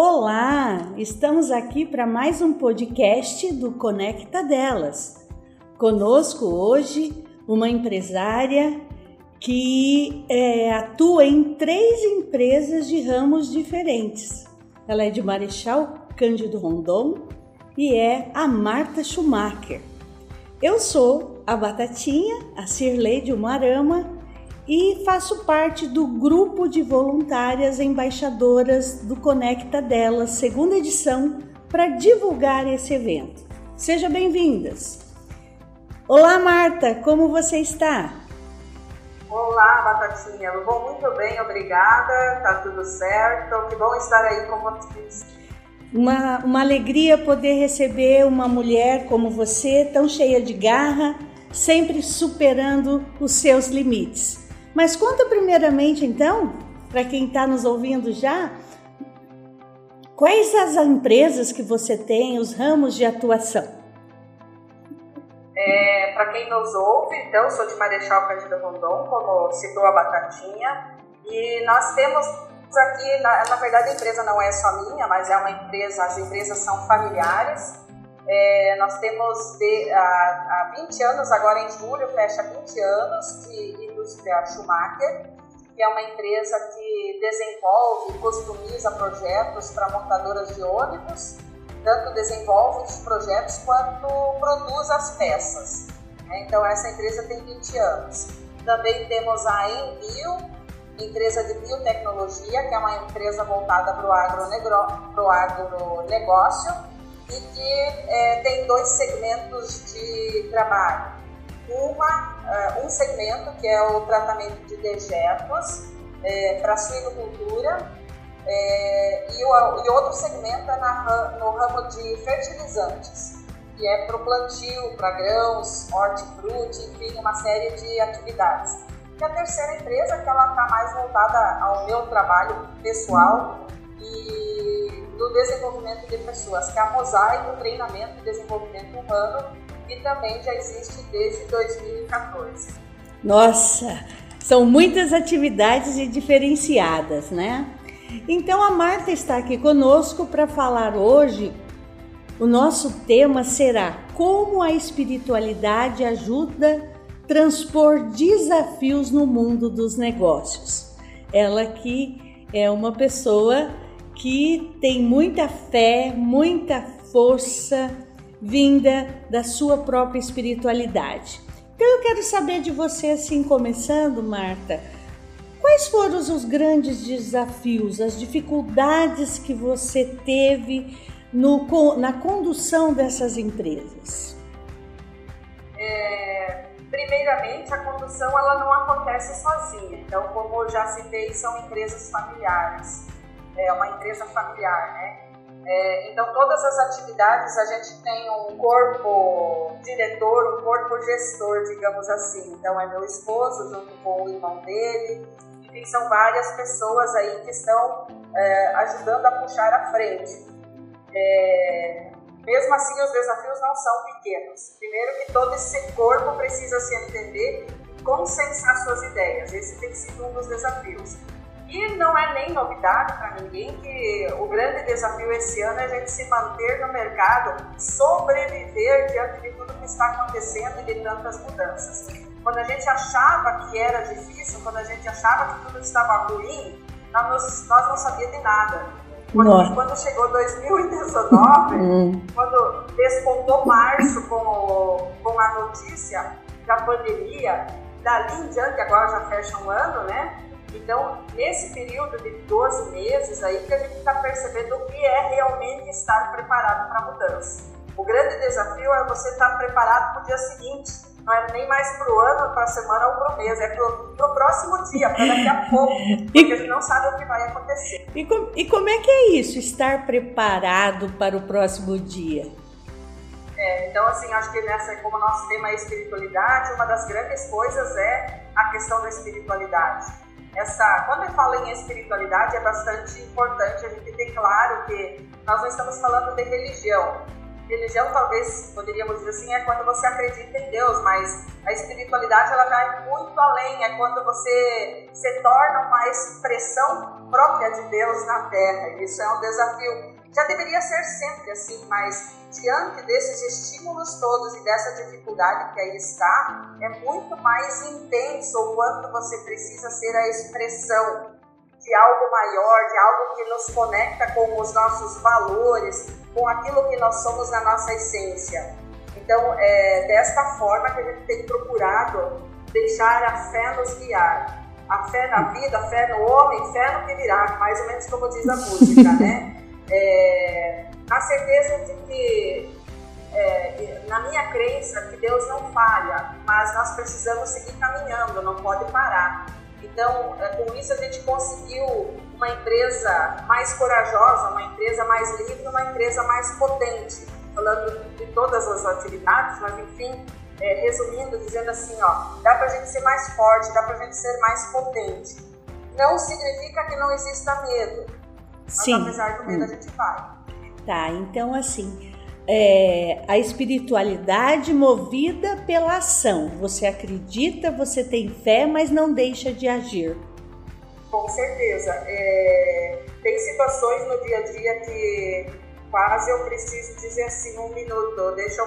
Olá, estamos aqui para mais um podcast do Conecta Delas. Conosco hoje uma empresária que é, atua em três empresas de ramos diferentes. Ela é de Marechal Cândido Rondon e é a Marta Schumacher. Eu sou a Batatinha, a Cirlei de Umarama e faço parte do grupo de voluntárias embaixadoras do Conecta Delas, segunda edição, para divulgar esse evento. Sejam bem-vindas! Olá, Marta, como você está? Olá, Batatinha. Bom, muito bem, obrigada. Tá tudo certo. Que bom estar aí com vocês. Uma, uma alegria poder receber uma mulher como você, tão cheia de garra, sempre superando os seus limites. Mas conta primeiramente, então, para quem está nos ouvindo já, quais as empresas que você tem, os ramos de atuação? É, para quem nos ouve, então, sou de Marechal Cândido Rondon, como citou a Batatinha, e nós temos aqui, na, na, verdade a empresa não é só minha, mas é uma empresa, as empresas são familiares. É, nós temos de, há, há 20 anos, agora em julho fecha 20 anos de indústria Schumacher, que é uma empresa que desenvolve e customiza projetos para montadoras de ônibus, tanto desenvolve os projetos quanto produz as peças. Né? Então, essa empresa tem 20 anos. Também temos a Envio, empresa de biotecnologia, que é uma empresa voltada para o agronegócio e que é, tem dois segmentos de trabalho uma, uh, um segmento que é o tratamento de dejetos é, para suinocultura é, e, o, e outro segmento é na, no ramo de fertilizantes, que é para o plantio, para grãos, hortifruti, enfim, uma série de atividades. E a terceira empresa, que ela está mais voltada ao meu trabalho pessoal e do desenvolvimento de pessoas, que é a Mosaico Treinamento e Desenvolvimento Humano, e também já existe desde 2014. Nossa, são muitas atividades e diferenciadas, né? Então a Marta está aqui conosco para falar hoje. O nosso tema será como a espiritualidade ajuda a transpor desafios no mundo dos negócios. Ela que é uma pessoa que tem muita fé, muita força, vinda da sua própria espiritualidade. Então eu quero saber de você, assim, começando, Marta, quais foram os grandes desafios, as dificuldades que você teve no, na condução dessas empresas? É, primeiramente, a condução ela não acontece sozinha. Então, como eu já citei, são empresas familiares. É uma empresa familiar, né? É, então, todas as atividades a gente tem um corpo diretor, um corpo gestor, digamos assim. Então, é meu esposo junto com o irmão dele. Enfim, são várias pessoas aí que estão é, ajudando a puxar à frente. É, mesmo assim, os desafios não são pequenos. Primeiro que todo esse corpo precisa se entender e consensar suas ideias. Esse tem sido um dos desafios. E não é nem novidade para ninguém que o grande desafio esse ano é a gente se manter no mercado, sobreviver diante de tudo que está acontecendo e de tantas mudanças. Quando a gente achava que era difícil, quando a gente achava que tudo estava ruim, nós, nós não sabíamos de nada. Quando, quando chegou 2019, hum. quando despontou março com, com a notícia da pandemia, dali em diante, agora já fecha um ano, né? Então, nesse período de 12 meses aí que a gente está percebendo o que é realmente estar preparado para a mudança. O grande desafio é você estar preparado para o dia seguinte, não é nem mais para o ano, para a semana ou para o mês, é para o próximo dia, para daqui a pouco, porque a gente não sabe o que vai acontecer. E, com, e como é que é isso, estar preparado para o próximo dia? É, então, assim, acho que nessa, como nosso tema é espiritualidade, uma das grandes coisas é a questão da espiritualidade essa, quando eu falo em espiritualidade, é bastante importante a gente ter claro que nós não estamos falando de religião. Religião, talvez, poderíamos dizer assim, é quando você acredita em Deus, mas a espiritualidade, ela vai muito além, é quando você se torna uma expressão própria de Deus na terra. Isso é um desafio. Já deveria ser sempre assim, mas diante desses estímulos todos e dessa dificuldade que aí está, é muito mais intenso o quanto você precisa ser a expressão de algo maior, de algo que nos conecta com os nossos valores, com aquilo que nós somos na nossa essência. Então, é desta forma que a gente tem procurado deixar a fé nos guiar. A fé na vida, a fé no homem, fé no que virá, mais ou menos como diz a música, né? É, a certeza de que, é, na minha crença, que Deus não falha, mas nós precisamos seguir caminhando, não pode parar. Então, é, com isso, a gente conseguiu uma empresa mais corajosa, uma empresa mais livre, uma empresa mais potente. Falando de todas as atividades, mas enfim, é, resumindo, dizendo assim, ó, dá para a gente ser mais forte, dá para a gente ser mais potente. Não significa que não exista medo, mas Sim. apesar do medo hum. a gente vai. Tá, então assim, é, a espiritualidade movida pela ação. Você acredita, você tem fé, mas não deixa de agir. Com certeza. É, tem situações no dia a dia que quase eu preciso dizer assim, um minuto, deixa eu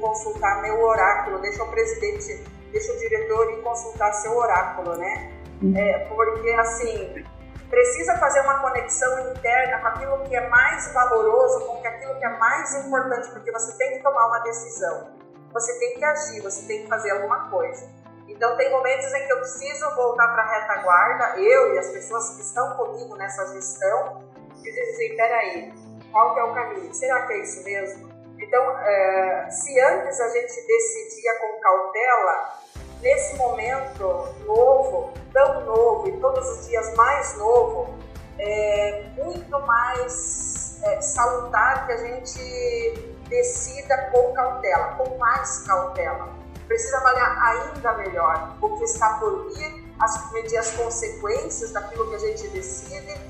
consultar meu oráculo, deixa o presidente, deixa o diretor ir consultar seu oráculo, né? Uhum. É, porque assim, precisa fazer uma conexão interna com aquilo que é mais valoroso, com aquilo que é mais importante, porque você tem que tomar uma decisão, você tem que agir, você tem que fazer alguma coisa. Então, tem momentos em que eu preciso voltar para a retaguarda, eu e as pessoas que estão comigo nessa gestão, e dizer peraí, qual que é o caminho? Será que é isso mesmo? Então, é, se antes a gente decidia com cautela, nesse momento novo, tão novo e todos os dias mais novo, é muito mais é, salutar que a gente decida com cautela, com mais cautela. Precisa avaliar ainda melhor o que está por vir, as, medir as consequências daquilo que a gente decide,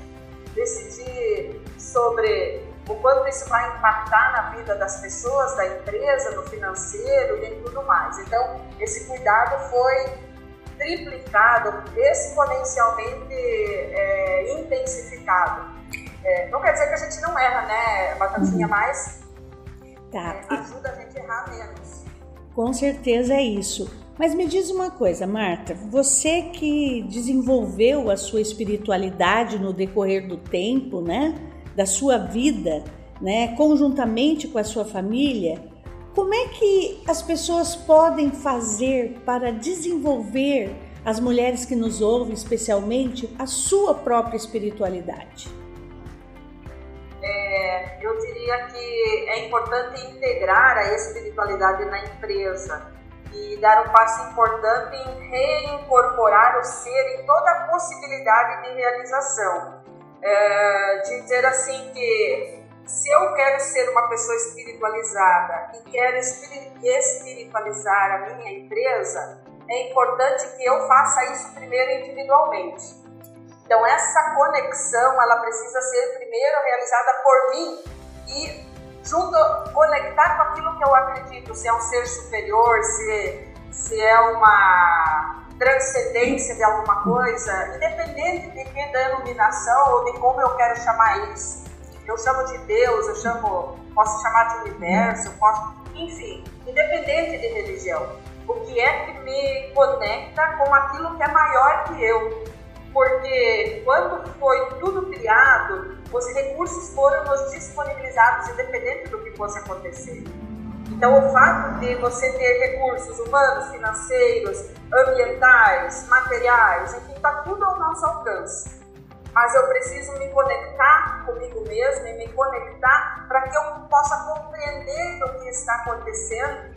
decidir sobre o quanto isso vai impactar na vida das pessoas, da empresa, no financeiro e tudo mais. Então, esse cuidado foi triplicado, exponencialmente é, intensificado. É, não quer dizer que a gente não erra, né, Batatinha, uhum. mas tá. é, ajuda a gente a errar menos. Com certeza é isso. Mas me diz uma coisa, Marta, você que desenvolveu a sua espiritualidade no decorrer do tempo, né? Da sua vida, né, conjuntamente com a sua família, como é que as pessoas podem fazer para desenvolver as mulheres que nos ouvem, especialmente, a sua própria espiritualidade? É, eu diria que é importante integrar a espiritualidade na empresa e dar um passo importante em reincorporar o ser em toda a possibilidade de realização é, de dizer assim que se eu quero ser uma pessoa espiritualizada e quero espiritualizar a minha empresa, é importante que eu faça isso primeiro individualmente. Então essa conexão ela precisa ser primeiro realizada por mim e junto conectar com aquilo que eu acredito, se é um ser superior, se, se é uma transcendência de alguma coisa, independente de que denominação ou de como eu quero chamar isso. Eu chamo de Deus, eu chamo, posso chamar de universo, posso, enfim, independente de religião. O que é que me conecta com aquilo que é maior que eu? Porque quando foi tudo criado, os recursos foram nos disponibilizados, independente do que fosse acontecer. Então, o fato de você ter recursos humanos, financeiros, ambientais, materiais, enfim, está tudo ao nosso alcance. Mas eu preciso me conectar comigo mesmo e me conectar para que eu possa compreender o que está acontecendo.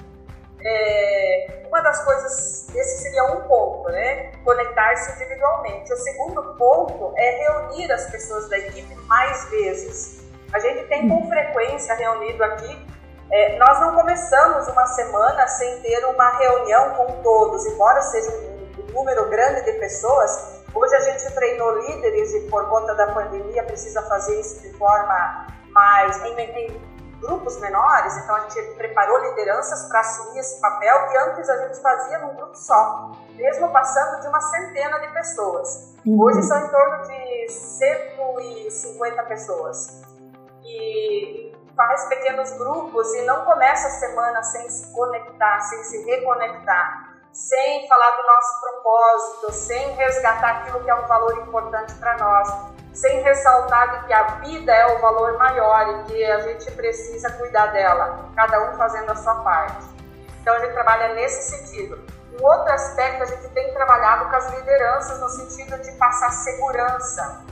É, uma das coisas, esse seria um ponto, né? Conectar-se individualmente. O segundo ponto é reunir as pessoas da equipe mais vezes. A gente tem com frequência reunido aqui é, nós não começamos uma semana sem ter uma reunião com todos, embora seja um, número grande de pessoas. Hoje a gente treinou líderes e por conta da pandemia precisa fazer isso de forma mais em, em grupos menores, então a gente preparou lideranças para assumir esse papel que antes a gente fazia num grupo só, mesmo passando de uma centena de pessoas. Uhum. Hoje são em torno de 150 pessoas. E faz pequenos grupos e não começa a semana sem se conectar, sem se reconectar, sem falar do nosso propósito, sem resgatar aquilo que é um valor importante para nós, sem ressaltar que a vida é o valor maior e que a gente precisa cuidar dela, cada um fazendo a sua parte. Então gente trabalha nesse sentido. Um outro aspecto, a gente tem trabalhado com as lideranças no sentido de passar segurança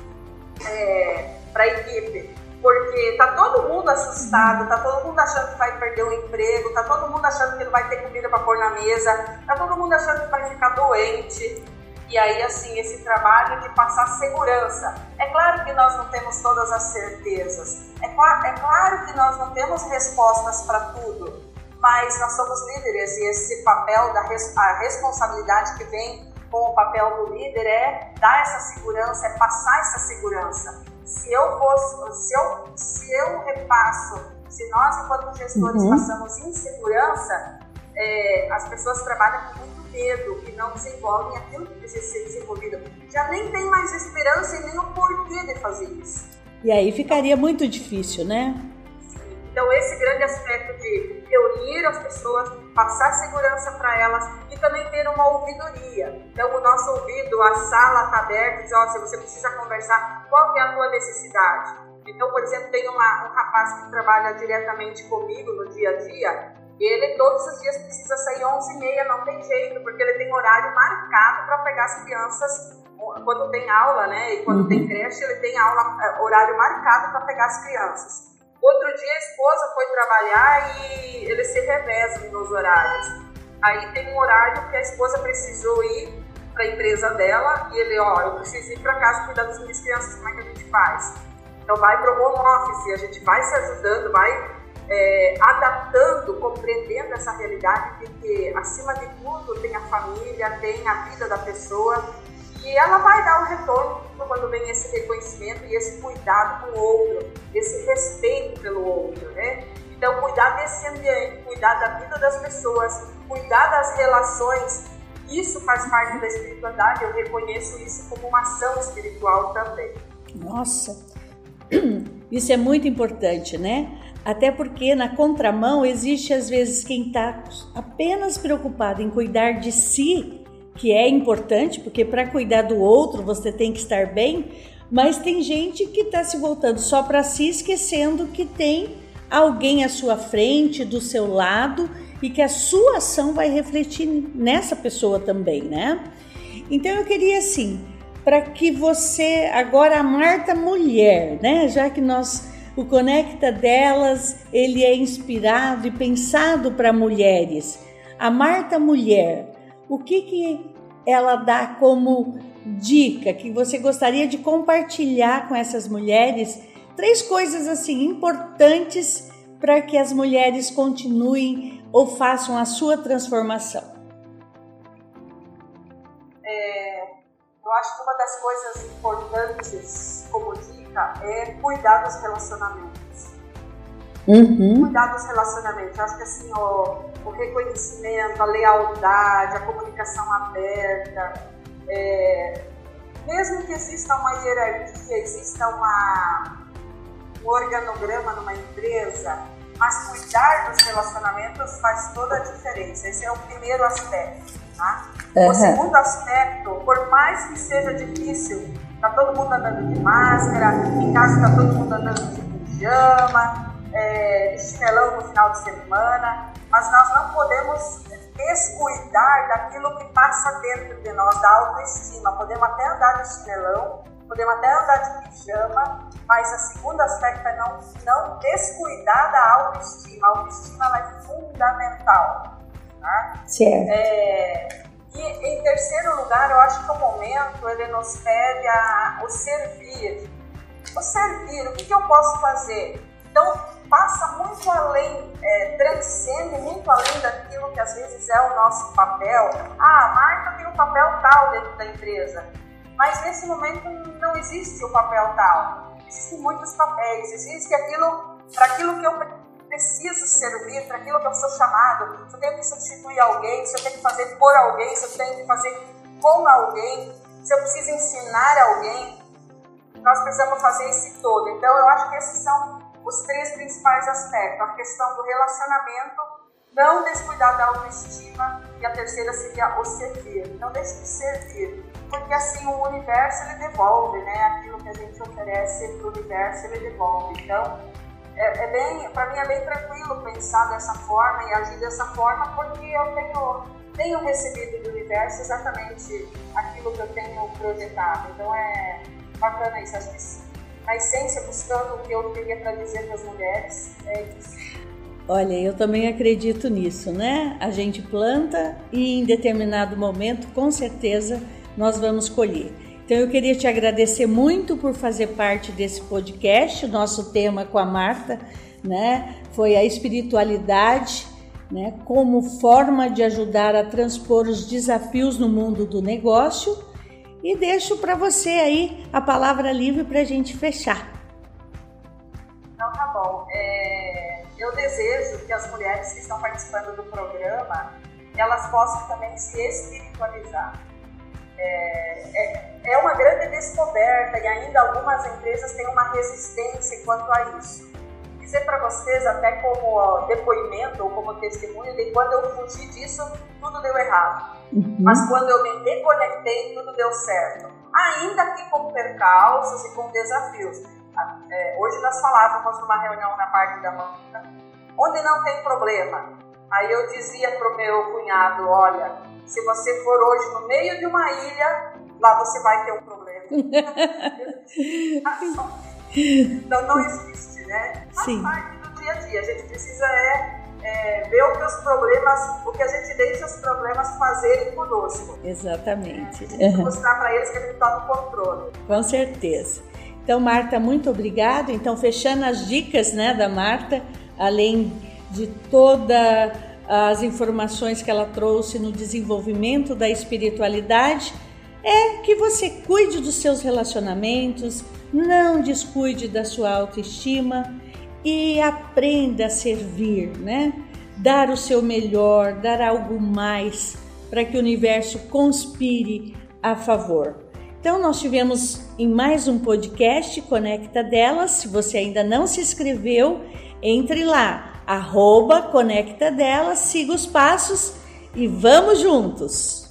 é, para a equipe. Porque tá todo mundo assustado, tá todo mundo achando que vai perder o emprego, tá todo mundo achando que não vai ter comida para pôr na mesa, tá todo mundo achando que vai ficar doente. E aí, assim, esse trabalho de passar segurança. É claro que nós não temos todas as certezas, é, é claro que nós não temos respostas para tudo, mas nós somos líderes e esse papel da res, a responsabilidade que vem com o papel do líder é dar essa segurança, é passar essa segurança. Se eu fosse, se eu, se eu repasso, se nós enquanto gestores uhum. passamos insegurança, é, as pessoas trabalham com muito medo e não desenvolvem aquilo que precisa ser desenvolvido. Já nem tem mais esperança e nem o porquê de fazer isso. E aí ficaria muito difícil, né? Então, esse grande aspecto de reunir as pessoas, passar segurança para elas e também ter uma ouvidoria. Então, o nosso ouvido, a sala está aberta, diz, oh, se você precisa conversar, qual é a tua necessidade? Então, por exemplo, tem uma, um rapaz que trabalha diretamente comigo no dia a dia, ele todos os dias precisa sair 11h30, não tem jeito, porque ele tem horário marcado para pegar as crianças quando tem aula, né? E quando uhum. tem creche, ele tem aula, eh, horário marcado para pegar as crianças. Outro dia a esposa foi trabalhar e eles se revezam nos horários. Aí tem um horário que a esposa precisou ir para a empresa dela e ele, ó, eu preciso ir para casa cuidar das minhas crianças, como é que a gente faz? Então vai para o home office, a gente vai se ajudando, vai é, adaptando, compreendendo essa realidade de que acima de tudo tem a família, tem a vida da pessoa e ela vai dar o retorno quando vem esse reconhecimento e esse cuidado com o outro, esse respeito pelo outro, né? Então, cuidar desse ambiente, cuidar da vida das pessoas, cuidar das relações, isso faz parte da espiritualidade. Eu reconheço isso como uma ação espiritual também. Nossa, isso é muito importante, né? Até porque na contramão existe às vezes quem está apenas preocupado em cuidar de si que é importante, porque para cuidar do outro você tem que estar bem, mas tem gente que está se voltando só para si, esquecendo que tem alguém à sua frente, do seu lado e que a sua ação vai refletir nessa pessoa também, né? Então eu queria assim, para que você agora a Marta mulher, né? Já que nós o Conecta delas, ele é inspirado e pensado para mulheres. A Marta mulher, o que, que ela dá como dica que você gostaria de compartilhar com essas mulheres? Três coisas assim importantes para que as mulheres continuem ou façam a sua transformação. É, eu acho que uma das coisas importantes como dica é cuidar dos relacionamentos Uhum. Cuidar dos relacionamentos. Eu acho que assim, ó, o reconhecimento, a lealdade, a comunicação aberta, é, mesmo que exista uma hierarquia, exista uma, um organograma numa empresa, mas cuidar dos relacionamentos faz toda a diferença. Esse é o primeiro aspecto. Tá? Uhum. O segundo aspecto, por mais que seja difícil, tá todo mundo andando de máscara, em casa tá todo mundo andando de pijama, é, de chinelão no final de semana, mas nós não podemos descuidar daquilo que passa dentro de nós, da autoestima. Podemos até andar de chinelão, podemos até andar de pijama, mas o segundo aspecto é não, não descuidar da autoestima. A autoestima é fundamental. Tá? Certo. É, e em terceiro lugar, eu acho que o momento ele nos pede a, o servir. O servir, o que, que eu posso fazer? Então, passa muito além, é, transcende muito além daquilo que às vezes é o nosso papel. Ah, a marca tem um papel tal dentro da empresa, mas nesse momento não existe o papel tal. Existem muitos papéis, existe aquilo para aquilo que eu preciso servir, para aquilo que eu sou chamado. Se eu tenho que substituir alguém, se eu tenho que fazer por alguém, se eu tenho que fazer com alguém, se eu preciso ensinar alguém. nós precisamos fazer esse todo. Então, eu acho que esses são os três principais aspectos: a questão do relacionamento, não descuidar da autoestima e a terceira seria o servir. Não deixe de servir, porque assim o universo ele devolve, né? Aquilo que a gente oferece para o universo ele devolve. Então, é, é bem, para mim é bem tranquilo pensar dessa forma e agir dessa forma, porque eu tenho tenho recebido do universo exatamente aquilo que eu tenho projetado. Então é bacana isso. Acho que na essência, buscando o que eu queria para dizer para as mulheres, é isso. Olha, eu também acredito nisso, né? A gente planta e em determinado momento, com certeza, nós vamos colher. Então eu queria te agradecer muito por fazer parte desse podcast. O nosso tema com a Marta, né, foi a espiritualidade, né, como forma de ajudar a transpor os desafios no mundo do negócio e deixo para você aí a palavra livre para a gente fechar. Então tá bom. É, eu desejo que as mulheres que estão participando do programa elas possam também se espiritualizar. É, é, é uma grande descoberta e ainda algumas empresas têm uma resistência quanto a isso dizer para vocês, até como depoimento ou como testemunho, de quando eu fugi disso, tudo deu errado. Uhum. Mas quando eu me reconectei, tudo deu certo. Ainda que com percalços e com desafios. É, hoje nós falávamos numa reunião na parte da manhã, onde não tem problema. Aí eu dizia para o meu cunhado: olha, se você for hoje no meio de uma ilha, lá você vai ter um problema. então não existe né? Faz Sim. parte do dia a dia. A gente precisa é, é, ver o que os problemas, o que a gente deixa os problemas fazerem conosco. Exatamente. É, mostrar para eles que a gente toma o controle. Com certeza. Então, Marta, muito obrigada. Então, fechando as dicas né, da Marta, além de todas as informações que ela trouxe no desenvolvimento da espiritualidade, é que você cuide dos seus relacionamentos, não descuide da sua autoestima e aprenda a servir, né? Dar o seu melhor, dar algo mais para que o universo conspire a favor. Então, nós tivemos em mais um podcast Conecta Delas. Se você ainda não se inscreveu, entre lá, arroba Conecta Delas, siga os passos e vamos juntos!